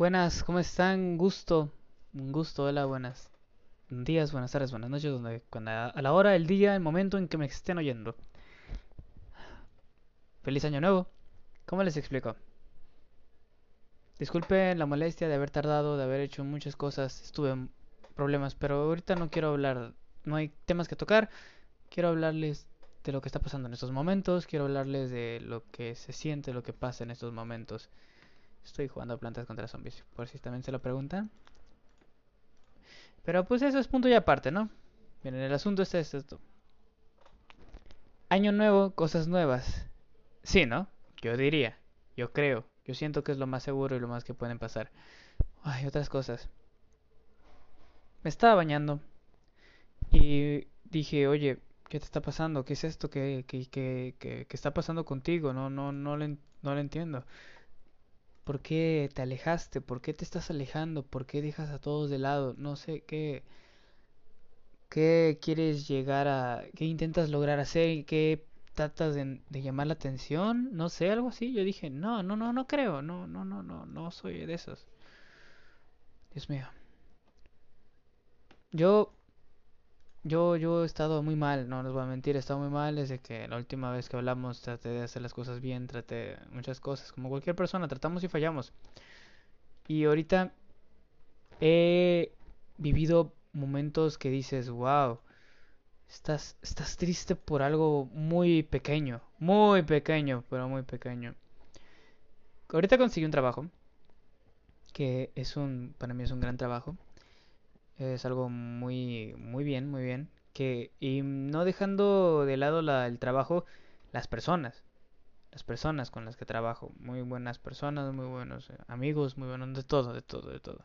Buenas, ¿cómo están? Gusto, un gusto, hola, buenas días, buenas tardes, buenas noches, donde, cuando, a la hora, el día, el momento en que me estén oyendo. Feliz año nuevo. ¿Cómo les explico? Disculpen la molestia de haber tardado, de haber hecho muchas cosas, estuve en problemas, pero ahorita no quiero hablar, no hay temas que tocar. Quiero hablarles de lo que está pasando en estos momentos, quiero hablarles de lo que se siente, lo que pasa en estos momentos. Estoy jugando plantas contra zombies, por si también se lo preguntan. Pero pues eso es punto y aparte, ¿no? Miren, el asunto es esto. Año nuevo, cosas nuevas. Sí, ¿no? Yo diría, yo creo, yo siento que es lo más seguro y lo más que pueden pasar. Ay, otras cosas. Me estaba bañando y dije, oye, ¿qué te está pasando? ¿Qué es esto? ¿Qué, qué, qué, qué, está pasando contigo? No, no, no, le, no lo entiendo. ¿Por qué te alejaste? ¿Por qué te estás alejando? ¿Por qué dejas a todos de lado? No sé qué. ¿Qué quieres llegar a. ¿Qué intentas lograr hacer? ¿Qué tratas de, llamar la atención? No sé, algo así. Yo dije, no, no, no, no creo. No, no, no, no, no soy de esos. Dios mío. Yo yo, yo he estado muy mal, no les voy a mentir, he estado muy mal desde que la última vez que hablamos traté de hacer las cosas bien, traté muchas cosas, como cualquier persona, tratamos y fallamos. Y ahorita he vivido momentos que dices, wow, estás, estás triste por algo muy pequeño, muy pequeño, pero muy pequeño. Ahorita conseguí un trabajo, que es un, para mí es un gran trabajo es algo muy, muy bien, muy bien. Que, y no dejando de lado la, el trabajo, las personas. Las personas con las que trabajo. Muy buenas personas, muy buenos eh, amigos, muy buenos de todo, de todo, de todo.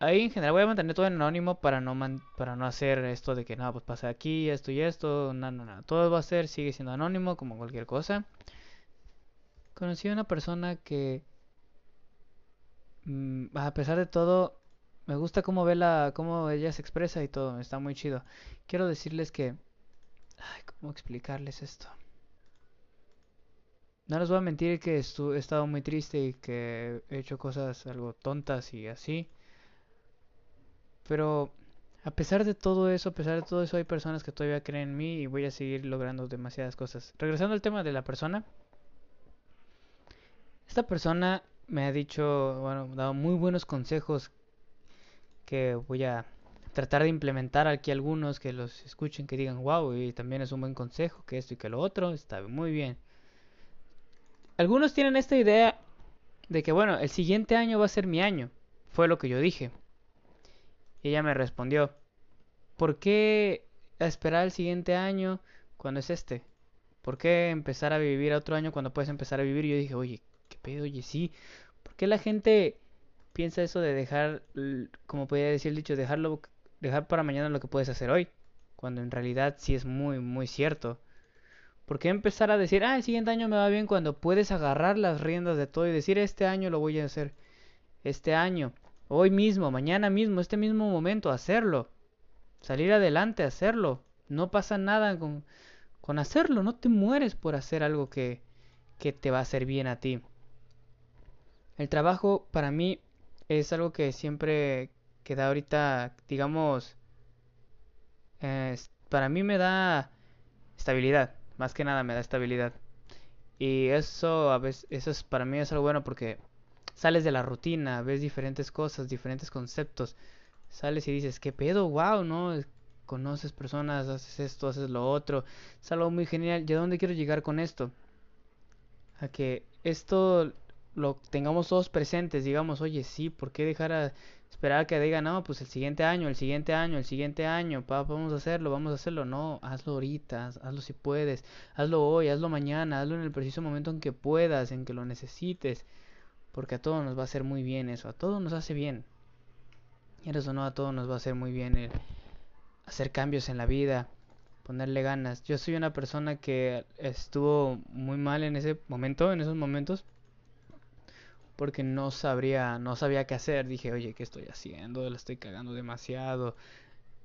Ahí en general voy a mantener todo anónimo para no para no hacer esto de que no, pues pasa aquí, esto y esto, no, no, no. Todo va a ser, sigue siendo anónimo como cualquier cosa. Conocí a una persona que mm, a pesar de todo me gusta cómo ve la, cómo ella se expresa y todo, está muy chido. Quiero decirles que, ay, cómo explicarles esto. No les voy a mentir que he estado muy triste y que he hecho cosas algo tontas y así. Pero a pesar de todo eso, a pesar de todo eso, hay personas que todavía creen en mí y voy a seguir logrando demasiadas cosas. Regresando al tema de la persona. Esta persona me ha dicho, bueno, dado muy buenos consejos que voy a tratar de implementar aquí algunos que los escuchen, que digan, wow, y también es un buen consejo, que esto y que lo otro, está muy bien. Algunos tienen esta idea de que, bueno, el siguiente año va a ser mi año, fue lo que yo dije. Y ella me respondió, ¿por qué esperar el siguiente año cuando es este? ¿Por qué empezar a vivir otro año cuando puedes empezar a vivir? Y yo dije, oye, ¿qué pedo? Oye, sí. ¿Por qué la gente piensa eso de dejar, como podría decir el dicho, dejarlo, dejar para mañana lo que puedes hacer hoy, cuando en realidad sí es muy, muy cierto. ¿Por qué empezar a decir, ah, el siguiente año me va bien cuando puedes agarrar las riendas de todo y decir, este año lo voy a hacer, este año, hoy mismo, mañana mismo, este mismo momento, hacerlo, salir adelante, hacerlo, no pasa nada con, con hacerlo, no te mueres por hacer algo que, que te va a hacer bien a ti. El trabajo para mí es algo que siempre queda ahorita, digamos, para mí me da estabilidad, más que nada me da estabilidad. Y eso a veces, eso es, para mí es algo bueno porque sales de la rutina, ves diferentes cosas, diferentes conceptos, sales y dices, ¿qué pedo? ¡Wow! ¿No? Conoces personas, haces esto, haces lo otro, es algo muy genial. ¿Y a dónde quiero llegar con esto? A que esto lo tengamos todos presentes, digamos, oye, sí, ¿por qué dejar a esperar a que diga, no, pues el siguiente año, el siguiente año, el siguiente año, pa, vamos a hacerlo, vamos a hacerlo? No, hazlo ahorita, hazlo si puedes, hazlo hoy, hazlo mañana, hazlo en el preciso momento en que puedas, en que lo necesites, porque a todos nos va a hacer muy bien eso, a todos nos hace bien. Y eso no, a todos nos va a hacer muy bien el hacer cambios en la vida, ponerle ganas. Yo soy una persona que estuvo muy mal en ese momento, en esos momentos porque no sabría, no sabía qué hacer. Dije, oye, ¿qué estoy haciendo? La estoy cagando demasiado.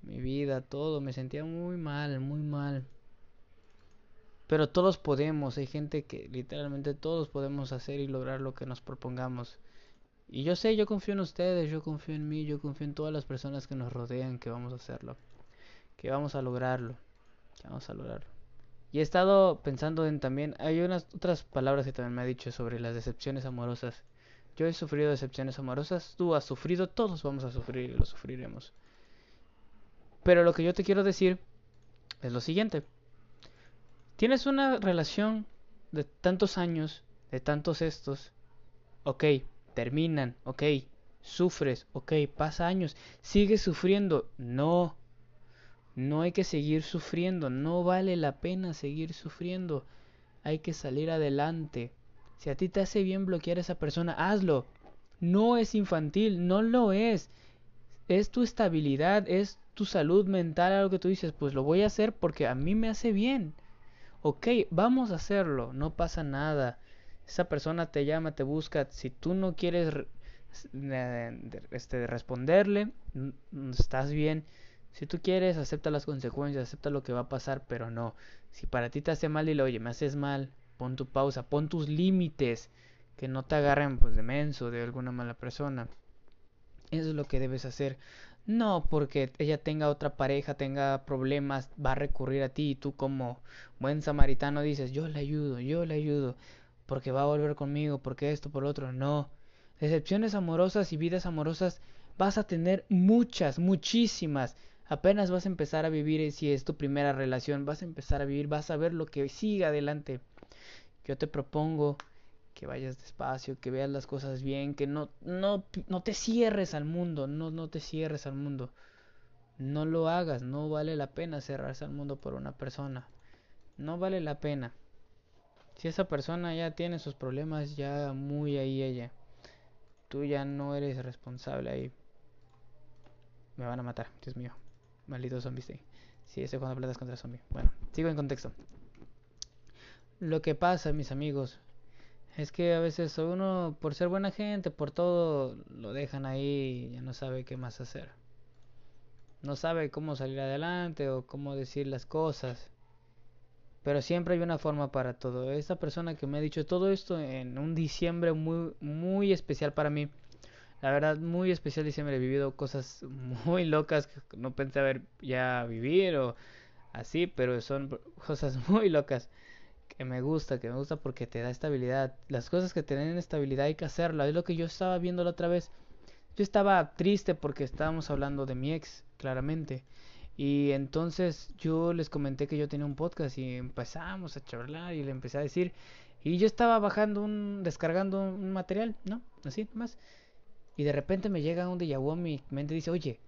Mi vida, todo, me sentía muy mal, muy mal. Pero todos podemos, hay gente que literalmente todos podemos hacer y lograr lo que nos propongamos. Y yo sé, yo confío en ustedes, yo confío en mí, yo confío en todas las personas que nos rodean que vamos a hacerlo, que vamos a lograrlo, que vamos a lograrlo. Y he estado pensando en también, hay unas otras palabras que también me ha dicho sobre las decepciones amorosas. Yo he sufrido decepciones amorosas, tú has sufrido, todos vamos a sufrir y lo sufriremos. Pero lo que yo te quiero decir es lo siguiente. Tienes una relación de tantos años, de tantos estos, ok, terminan, ok, sufres, ok, pasa años, sigues sufriendo, no, no hay que seguir sufriendo, no vale la pena seguir sufriendo, hay que salir adelante. Si a ti te hace bien bloquear a esa persona, hazlo. No es infantil, no lo es. Es tu estabilidad, es tu salud mental, algo que tú dices, pues lo voy a hacer porque a mí me hace bien. Ok, vamos a hacerlo, no pasa nada esa persona te llama, te busca, si tú no quieres este, responderle, estás bien. Si tú quieres, acepta las consecuencias, acepta lo que va a pasar, pero no. Si para ti te hace mal, dile, oye, me haces mal, pon tu pausa, pon tus límites, que no te agarren pues de menso, de alguna mala persona. Eso es lo que debes hacer. No porque ella tenga otra pareja, tenga problemas, va a recurrir a ti y tú como buen samaritano dices, yo le ayudo, yo le ayudo porque va a volver conmigo, porque esto, por lo otro. No. Decepciones amorosas y vidas amorosas vas a tener muchas, muchísimas. Apenas vas a empezar a vivir, si es tu primera relación, vas a empezar a vivir, vas a ver lo que sigue adelante. Yo te propongo que vayas despacio, que veas las cosas bien, que no, no, no te cierres al mundo, no, no te cierres al mundo. No lo hagas, no vale la pena cerrarse al mundo por una persona. No vale la pena. Si esa persona ya tiene sus problemas, ya muy ahí ella. Tú ya no eres responsable ahí. Me van a matar, Dios mío. Maldito zombie sí. Sí, ese cuando platas contra zombie. Bueno, sigo en contexto. Lo que pasa, mis amigos, es que a veces uno, por ser buena gente, por todo, lo dejan ahí y ya no sabe qué más hacer. No sabe cómo salir adelante o cómo decir las cosas. Pero siempre hay una forma para todo. Esta persona que me ha dicho todo esto en un diciembre muy, muy especial para mí. La verdad, muy especial diciembre. He vivido cosas muy locas que no pensé haber ya vivir o así, pero son cosas muy locas que me gusta, que me gusta porque te da estabilidad. Las cosas que te den estabilidad hay que hacerlas. Es lo que yo estaba viendo la otra vez. Yo estaba triste porque estábamos hablando de mi ex, claramente. Y entonces yo les comenté que yo tenía un podcast y empezamos a charlar y le empecé a decir. Y yo estaba bajando un, descargando un material, ¿no? Así, más. Y de repente me llega un déjà vu mi mente dice, oye,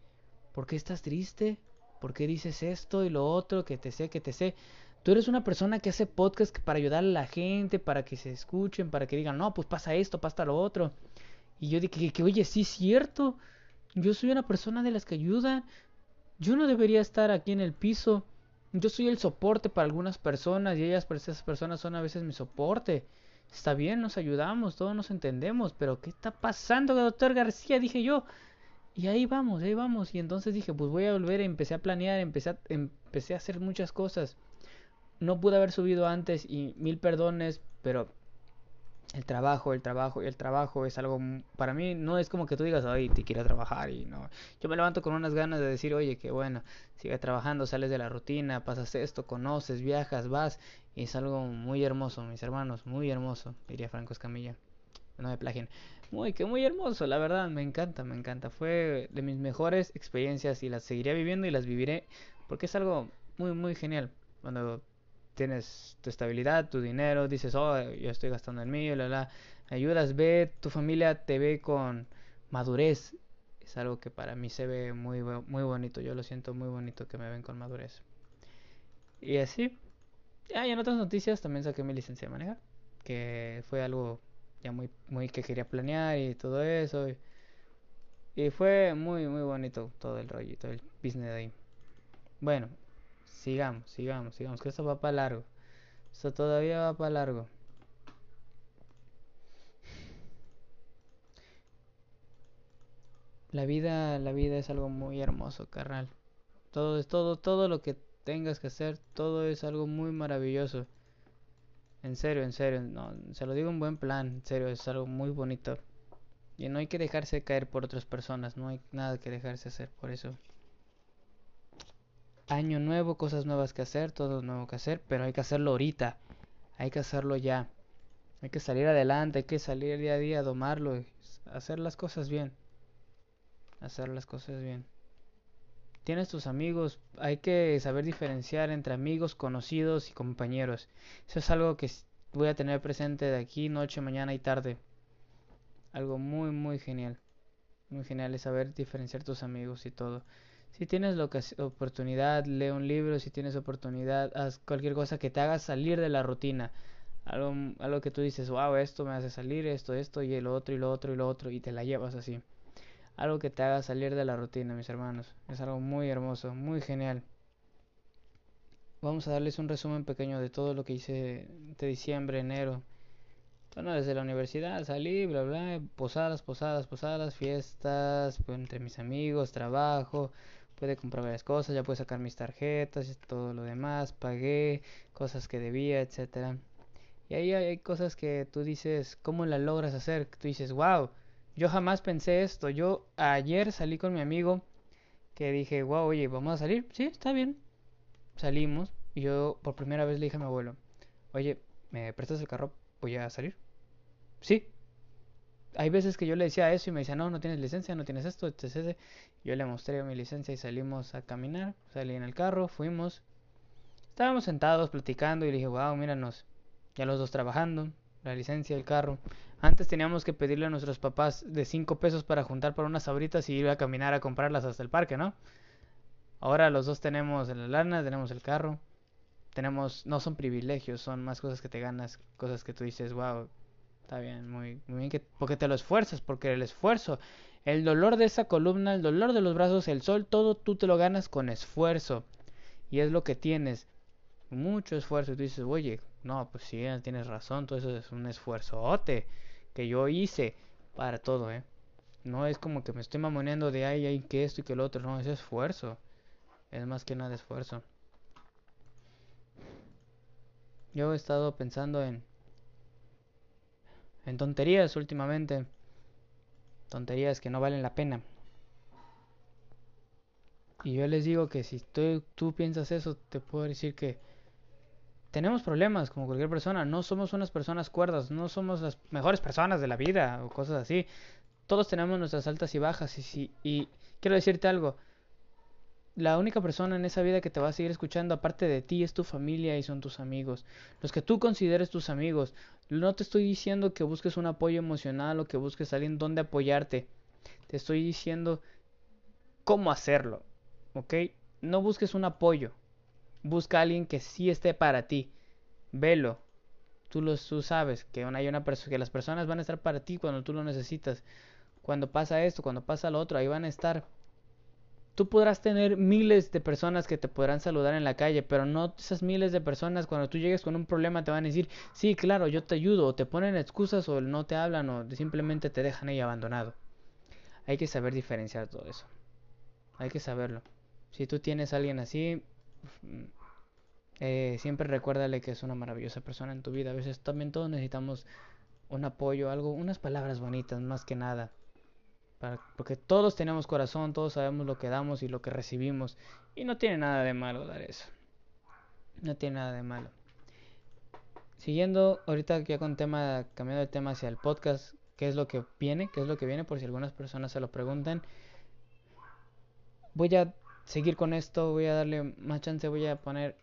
¿por qué estás triste? ¿Por qué dices esto y lo otro? Que te sé, que te sé. Tú eres una persona que hace podcast para ayudar a la gente, para que se escuchen, para que digan, no, pues pasa esto, pasa lo otro. Y yo dije que, que oye, sí es cierto. Yo soy una persona de las que ayudan. Yo no debería estar aquí en el piso. Yo soy el soporte para algunas personas y ellas, pues esas personas son a veces mi soporte. Está bien, nos ayudamos, todos nos entendemos, pero ¿qué está pasando, doctor García? Dije yo. Y ahí vamos, ahí vamos. Y entonces dije, pues voy a volver, empecé a planear, empecé a, empecé a hacer muchas cosas. No pude haber subido antes y mil perdones, pero el trabajo, el trabajo y el trabajo es algo para mí no es como que tú digas, "Ay, te quiero trabajar" y no. Yo me levanto con unas ganas de decir, "Oye, qué bueno, sigue trabajando, sales de la rutina, pasas esto, conoces, viajas, vas" es algo muy hermoso, mis hermanos, muy hermoso, diría Franco Escamilla. No me plagien. Muy que muy hermoso, la verdad, me encanta, me encanta. Fue de mis mejores experiencias y las seguiré viviendo y las viviré porque es algo muy muy genial cuando tienes tu estabilidad, tu dinero, dices, oh, yo estoy gastando en mí, la, la, ayudas, ve, tu familia te ve con madurez. Es algo que para mí se ve muy, muy bonito, yo lo siento muy bonito que me ven con madurez. Y así, ya, y en otras noticias también saqué mi licencia de manejar, que fue algo ya muy, muy que quería planear y todo eso. Y, fue muy, muy bonito todo el rollito, el business de ahí. Bueno, Sigamos, sigamos, sigamos, que esto va para largo. Esto todavía va para largo. La vida, la vida es algo muy hermoso, carnal. Todo es todo, todo lo que tengas que hacer, todo es algo muy maravilloso. En serio, en serio, no, se lo digo en buen plan, en serio, es algo muy bonito. Y no hay que dejarse caer por otras personas, no hay nada que dejarse hacer por eso. Año nuevo, cosas nuevas que hacer, todo nuevo que hacer, pero hay que hacerlo ahorita, hay que hacerlo ya. Hay que salir adelante, hay que salir día a día, domarlo, hacer las cosas bien. Hacer las cosas bien. Tienes tus amigos, hay que saber diferenciar entre amigos, conocidos y compañeros. Eso es algo que voy a tener presente de aquí, noche, mañana y tarde algo muy, muy genial. Muy genial es saber diferenciar tus amigos y todo. Si tienes la oportunidad, lee un libro. Si tienes oportunidad, haz cualquier cosa que te haga salir de la rutina. Algo, algo que tú dices, wow, esto me hace salir, esto, esto, y lo otro, y lo otro, y lo otro, y te la llevas así. Algo que te haga salir de la rutina, mis hermanos. Es algo muy hermoso, muy genial. Vamos a darles un resumen pequeño de todo lo que hice de diciembre, enero. Bueno, desde la universidad salí, bla, bla, posadas, posadas, posadas, fiestas, pues, entre mis amigos, trabajo, pude comprar varias cosas, ya pude sacar mis tarjetas todo lo demás, pagué cosas que debía, etcétera. Y ahí hay cosas que tú dices, ¿cómo la logras hacer? Tú dices, wow, yo jamás pensé esto. Yo ayer salí con mi amigo que dije, wow, oye, ¿vamos a salir? Sí, está bien. Salimos y yo por primera vez le dije a mi abuelo, oye, ¿me prestas el carro? voy a salir. Sí. Hay veces que yo le decía eso y me decía, no, no tienes licencia, no tienes esto, etc. Yo le mostré mi licencia y salimos a caminar. Salí en el carro, fuimos. Estábamos sentados platicando y le dije, wow, míranos. Ya los dos trabajando, la licencia, el carro. Antes teníamos que pedirle a nuestros papás de 5 pesos para juntar para unas sabritas y ir a caminar a comprarlas hasta el parque, ¿no? Ahora los dos tenemos la lana, tenemos el carro tenemos, no son privilegios, son más cosas que te ganas, cosas que tú dices, wow, está bien, muy, muy bien, que, porque te lo esfuerzas, porque el esfuerzo, el dolor de esa columna, el dolor de los brazos, el sol, todo tú te lo ganas con esfuerzo. Y es lo que tienes, mucho esfuerzo. Y tú dices, oye, no, pues sí, tienes razón, todo eso es un esfuerzote que yo hice para todo, ¿eh? No es como que me estoy mamoneando de ay, ay, que esto y que lo otro, no, es esfuerzo. Es más que nada esfuerzo. Yo he estado pensando en en tonterías últimamente. Tonterías que no valen la pena. Y yo les digo que si tú, tú piensas eso, te puedo decir que tenemos problemas como cualquier persona. No somos unas personas cuerdas, no somos las mejores personas de la vida o cosas así. Todos tenemos nuestras altas y bajas. Y, si, y quiero decirte algo la única persona en esa vida que te va a seguir escuchando aparte de ti es tu familia y son tus amigos. Los que tú consideres tus amigos. No te estoy diciendo que busques un apoyo emocional o que busques a alguien donde apoyarte. Te estoy diciendo cómo hacerlo. ¿Ok? No busques un apoyo. Busca a alguien que sí esté para ti. Velo. Tú, lo, tú sabes que, hay una que las personas van a estar para ti cuando tú lo necesitas. Cuando pasa esto, cuando pasa lo otro, ahí van a estar Tú podrás tener miles de personas que te podrán saludar en la calle, pero no esas miles de personas cuando tú llegues con un problema te van a decir, sí, claro, yo te ayudo, o te ponen excusas o no te hablan o simplemente te dejan ahí abandonado. Hay que saber diferenciar todo eso. Hay que saberlo. Si tú tienes a alguien así, eh, siempre recuérdale que es una maravillosa persona en tu vida. A veces también todos necesitamos un apoyo, algo, unas palabras bonitas más que nada porque todos tenemos corazón, todos sabemos lo que damos y lo que recibimos. Y no tiene nada de malo dar eso. No tiene nada de malo. Siguiendo, ahorita ya con tema, cambiando de tema hacia el podcast, ¿qué es lo que viene? ¿Qué es lo que viene? Por si algunas personas se lo preguntan. Voy a seguir con esto, voy a darle más chance, voy a poner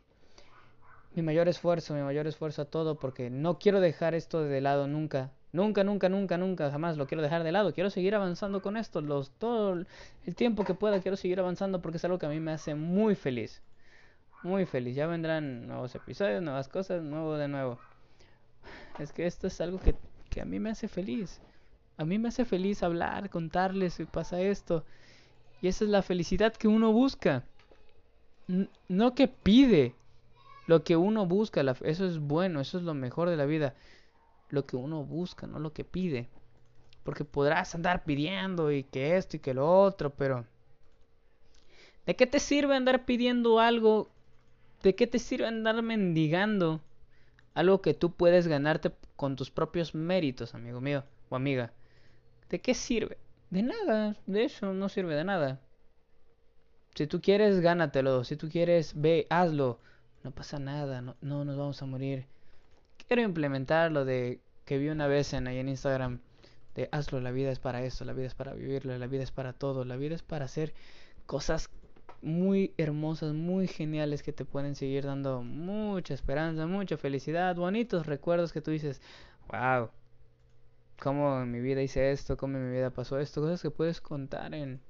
mi mayor esfuerzo, mi mayor esfuerzo a todo, porque no quiero dejar esto de lado nunca. Nunca, nunca, nunca, nunca, jamás lo quiero dejar de lado. Quiero seguir avanzando con esto. Los, todo el tiempo que pueda quiero seguir avanzando porque es algo que a mí me hace muy feliz. Muy feliz. Ya vendrán nuevos episodios, nuevas cosas, nuevo de nuevo. Es que esto es algo que, que a mí me hace feliz. A mí me hace feliz hablar, contarles si pasa esto. Esa es la felicidad que uno busca. no que pide. Lo que uno busca. eso es bueno, eso es lo mejor de la vida lo que uno busca, no lo que pide. Porque podrás andar pidiendo y que esto y que lo otro, pero ¿de qué te sirve andar pidiendo algo? ¿De qué te sirve andar mendigando algo que tú puedes ganarte con tus propios méritos, amigo mío o amiga? ¿De qué sirve? De nada, de eso no sirve de nada. Si tú quieres, gánatelo. Si tú quieres, ve, hazlo. No pasa nada, no, no nos vamos a morir. Quiero implementar lo de que vi una vez en ahí en Instagram de hazlo, la vida es para esto, la vida es para vivirlo, la vida es para todo, la vida es para hacer cosas muy hermosas, muy geniales que te pueden seguir dando mucha esperanza, mucha felicidad, bonitos recuerdos que tú dices, wow, cómo en mi vida hice esto, cómo en mi vida pasó esto, cosas que puedes contar en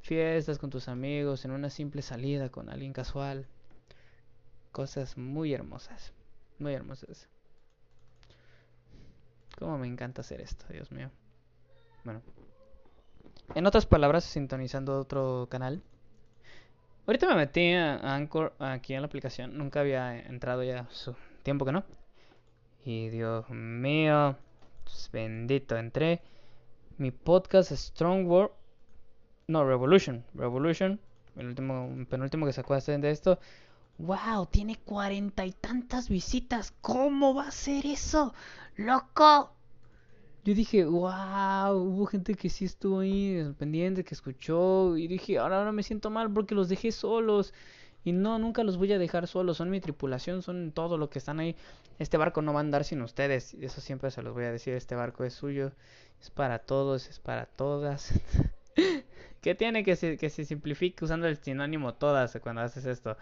fiestas con tus amigos, en una simple salida con alguien casual, cosas muy hermosas, muy hermosas. Cómo me encanta hacer esto, Dios mío. Bueno. En otras palabras, sintonizando otro canal. Ahorita me metí a Anchor aquí en la aplicación. Nunca había entrado ya su tiempo que no. Y Dios mío, bendito, entré. Mi podcast Strong World. No, Revolution. Revolution. El último, penúltimo que sacó de esto. ¡Wow! Tiene cuarenta y tantas visitas. ¿Cómo va a ser eso? ¡Loco! Yo dije, wow, hubo gente que sí estuvo ahí pendiente, que escuchó. Y dije, ahora, ahora me siento mal porque los dejé solos. Y no, nunca los voy a dejar solos. Son mi tripulación, son todo lo que están ahí. Este barco no va a andar sin ustedes. Eso siempre se los voy a decir. Este barco es suyo. Es para todos, es para todas. ¿Qué tiene que se, que se simplifique usando el sinónimo todas cuando haces esto?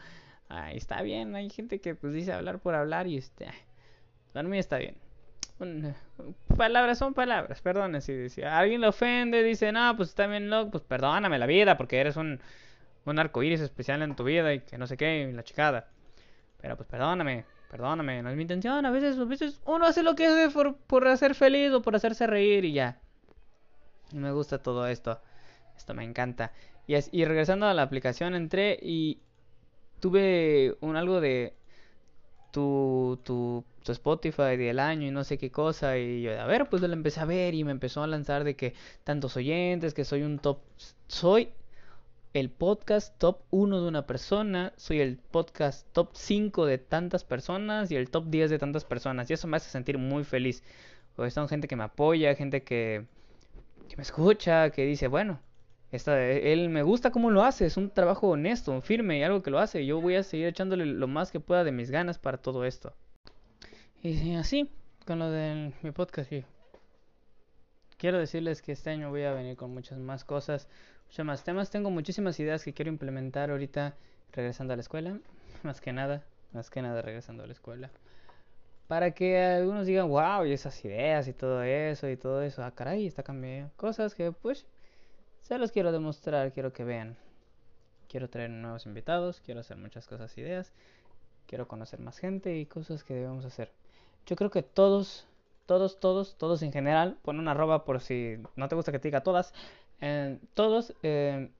Ahí está bien. Hay gente que pues dice hablar por hablar y este... Para mí está bien palabras son palabras, perdone si, alguien le ofende, dice, no, pues está bien loco, pues perdóname la vida porque eres un, un arco iris especial en tu vida y que no sé qué, la chicada. Pero pues perdóname, perdóname, no es mi intención, a veces, a veces uno hace lo que hace por, por hacer feliz o por hacerse reír y ya. Me gusta todo esto, esto me encanta. Y, es, y regresando a la aplicación entré y tuve un algo de tu, tu, tu Spotify del año y no sé qué cosa. Y yo, a ver, pues lo empecé a ver y me empezó a lanzar de que tantos oyentes, que soy un top. Soy el podcast top 1 de una persona, soy el podcast top 5 de tantas personas y el top 10 de tantas personas. Y eso me hace sentir muy feliz. Porque son gente que me apoya, gente que, que me escucha, que dice, bueno, él me gusta cómo lo hace, es un trabajo honesto, firme y algo que lo hace. Yo voy a seguir echándole lo más que pueda de mis ganas para todo esto. Y así, con lo de mi podcast, quiero decirles que este año voy a venir con muchas más cosas, muchos más temas. Tengo muchísimas ideas que quiero implementar ahorita regresando a la escuela, más que nada, más que nada regresando a la escuela. Para que algunos digan, wow, y esas ideas y todo eso y todo eso, ah, caray, está cambiando. Cosas que pues se los quiero demostrar, quiero que vean. Quiero traer nuevos invitados, quiero hacer muchas cosas, ideas. Quiero conocer más gente y cosas que debemos hacer. Yo creo que todos, todos, todos, todos en general, pon una arroba por si no te gusta que te diga todas. Eh, todos eh,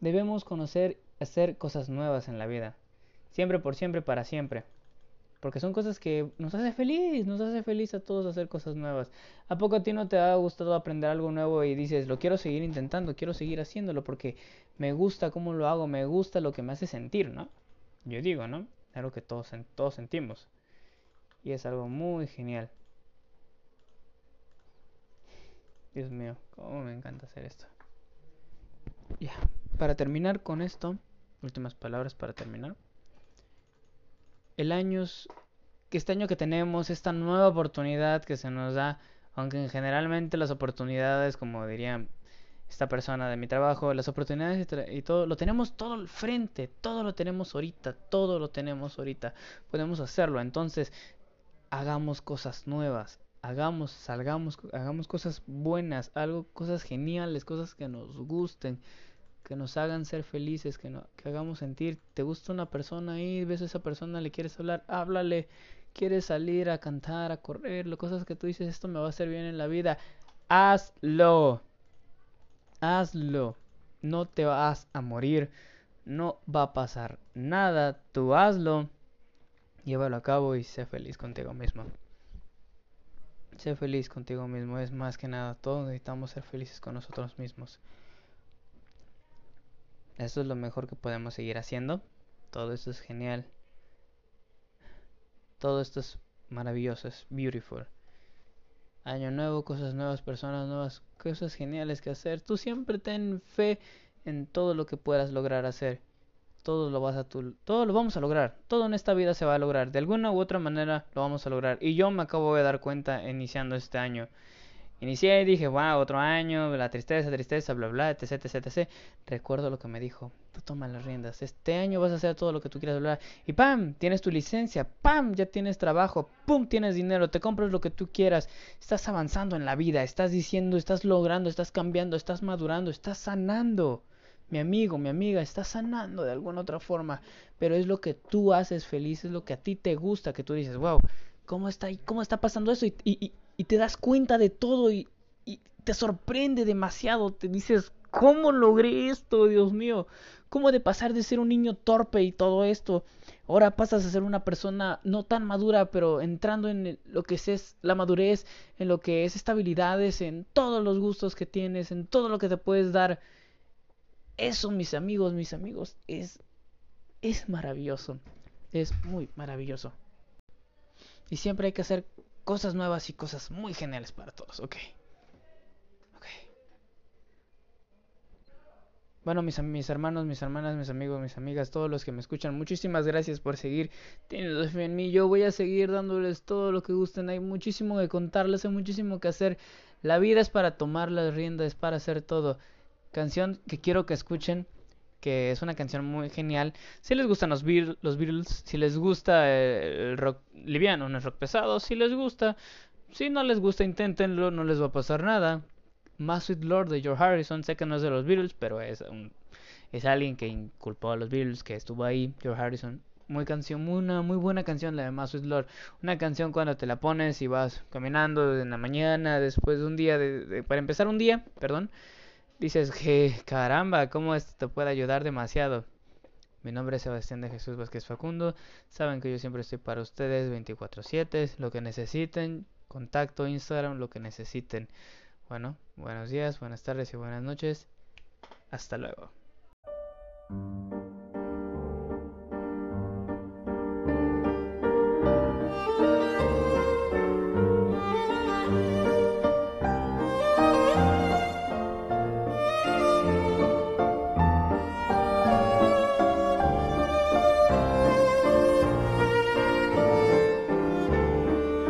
debemos conocer, hacer cosas nuevas en la vida. Siempre, por siempre, para siempre. Porque son cosas que nos hace feliz, nos hace feliz a todos hacer cosas nuevas. ¿A poco a ti no te ha gustado aprender algo nuevo y dices, lo quiero seguir intentando, quiero seguir haciéndolo porque me gusta cómo lo hago, me gusta lo que me hace sentir, ¿no? Yo digo, ¿no? Es algo que todos, todos sentimos. Y es algo muy genial. Dios mío, cómo me encanta hacer esto. Ya, para terminar con esto, últimas palabras para terminar. El año, este año que tenemos, esta nueva oportunidad que se nos da, aunque generalmente las oportunidades, como diría esta persona de mi trabajo, las oportunidades y, todo, lo tenemos todo al frente, todo lo tenemos ahorita, todo lo tenemos ahorita, podemos hacerlo, entonces hagamos cosas nuevas, hagamos, salgamos, hagamos cosas buenas, algo, cosas geniales, cosas que nos gusten, que nos hagan ser felices, que, no, que hagamos sentir, te gusta una persona y ves a esa persona, le quieres hablar, háblale, quieres salir a cantar, a correr, lo cosas que tú dices, esto me va a hacer bien en la vida, hazlo, hazlo, no te vas a morir, no va a pasar nada, tú hazlo, llévalo a cabo y sé feliz contigo mismo. Sé feliz contigo mismo, es más que nada, todos necesitamos ser felices con nosotros mismos. Esto es lo mejor que podemos seguir haciendo. Todo esto es genial. Todo esto es maravilloso, es beautiful. Año nuevo, cosas nuevas, personas nuevas, cosas geniales que hacer. Tú siempre ten fe en todo lo que puedas lograr hacer. Todo lo vas a tu, todo lo vamos a lograr. Todo en esta vida se va a lograr. De alguna u otra manera lo vamos a lograr. Y yo me acabo de dar cuenta iniciando este año. Inicié y dije, wow, otro año, la tristeza, tristeza, bla, bla, etc, etc, etc. Recuerdo lo que me dijo, tú toma las riendas, este año vas a hacer todo lo que tú quieras lograr. Y pam, tienes tu licencia, pam, ya tienes trabajo, pum, tienes dinero, te compras lo que tú quieras. Estás avanzando en la vida, estás diciendo, estás logrando, estás cambiando, estás madurando, estás sanando. Mi amigo, mi amiga, estás sanando de alguna otra forma, pero es lo que tú haces feliz, es lo que a ti te gusta, que tú dices, wow, ¿cómo está, cómo está pasando eso? y, y y te das cuenta de todo y, te sorprende demasiado. Te dices, ¿cómo logré esto, Dios mío? ¿Cómo de pasar de ser un niño torpe y todo esto? Ahora pasas a ser una persona no tan madura, pero entrando en lo que es la madurez, en lo que es estabilidades, en todos los gustos que tienes, en todo lo que te puedes dar. Eso, mis amigos, mis amigos, es, es maravilloso. Es muy maravilloso. Y siempre hay que hacer cosas nuevas y cosas muy geniales para todos. Ok. Ok. Bueno, mis, mis hermanos, mis hermanas, mis amigos, mis amigas, todos los que me escuchan, muchísimas gracias por seguir teniendo fe en mí. Yo voy a seguir dándoles todo lo que gusten. Hay muchísimo que contarles, hay muchísimo que hacer. La vida es para tomar las riendas, es para hacer todo. Canción que quiero que escuchen que es una canción muy genial. Si les gustan los, los Beatles, si les gusta el rock liviano, no es rock pesado, si les gusta, si no les gusta, inténtenlo, no les va a pasar nada. Más Lord de George Harrison, sé que no es de los Beatles, pero es un, es alguien que inculpó a los Beatles, que estuvo ahí, George Harrison. Muy canción, muy, una muy buena canción la de Sweet Lord. Una canción cuando te la pones y vas caminando en la mañana, después de un día, de, para empezar un día, perdón dices que caramba, ¿cómo esto te puede ayudar demasiado? Mi nombre es Sebastián de Jesús Vázquez Facundo. Saben que yo siempre estoy para ustedes 24/7, lo que necesiten, contacto, Instagram, lo que necesiten. Bueno, buenos días, buenas tardes y buenas noches. Hasta luego.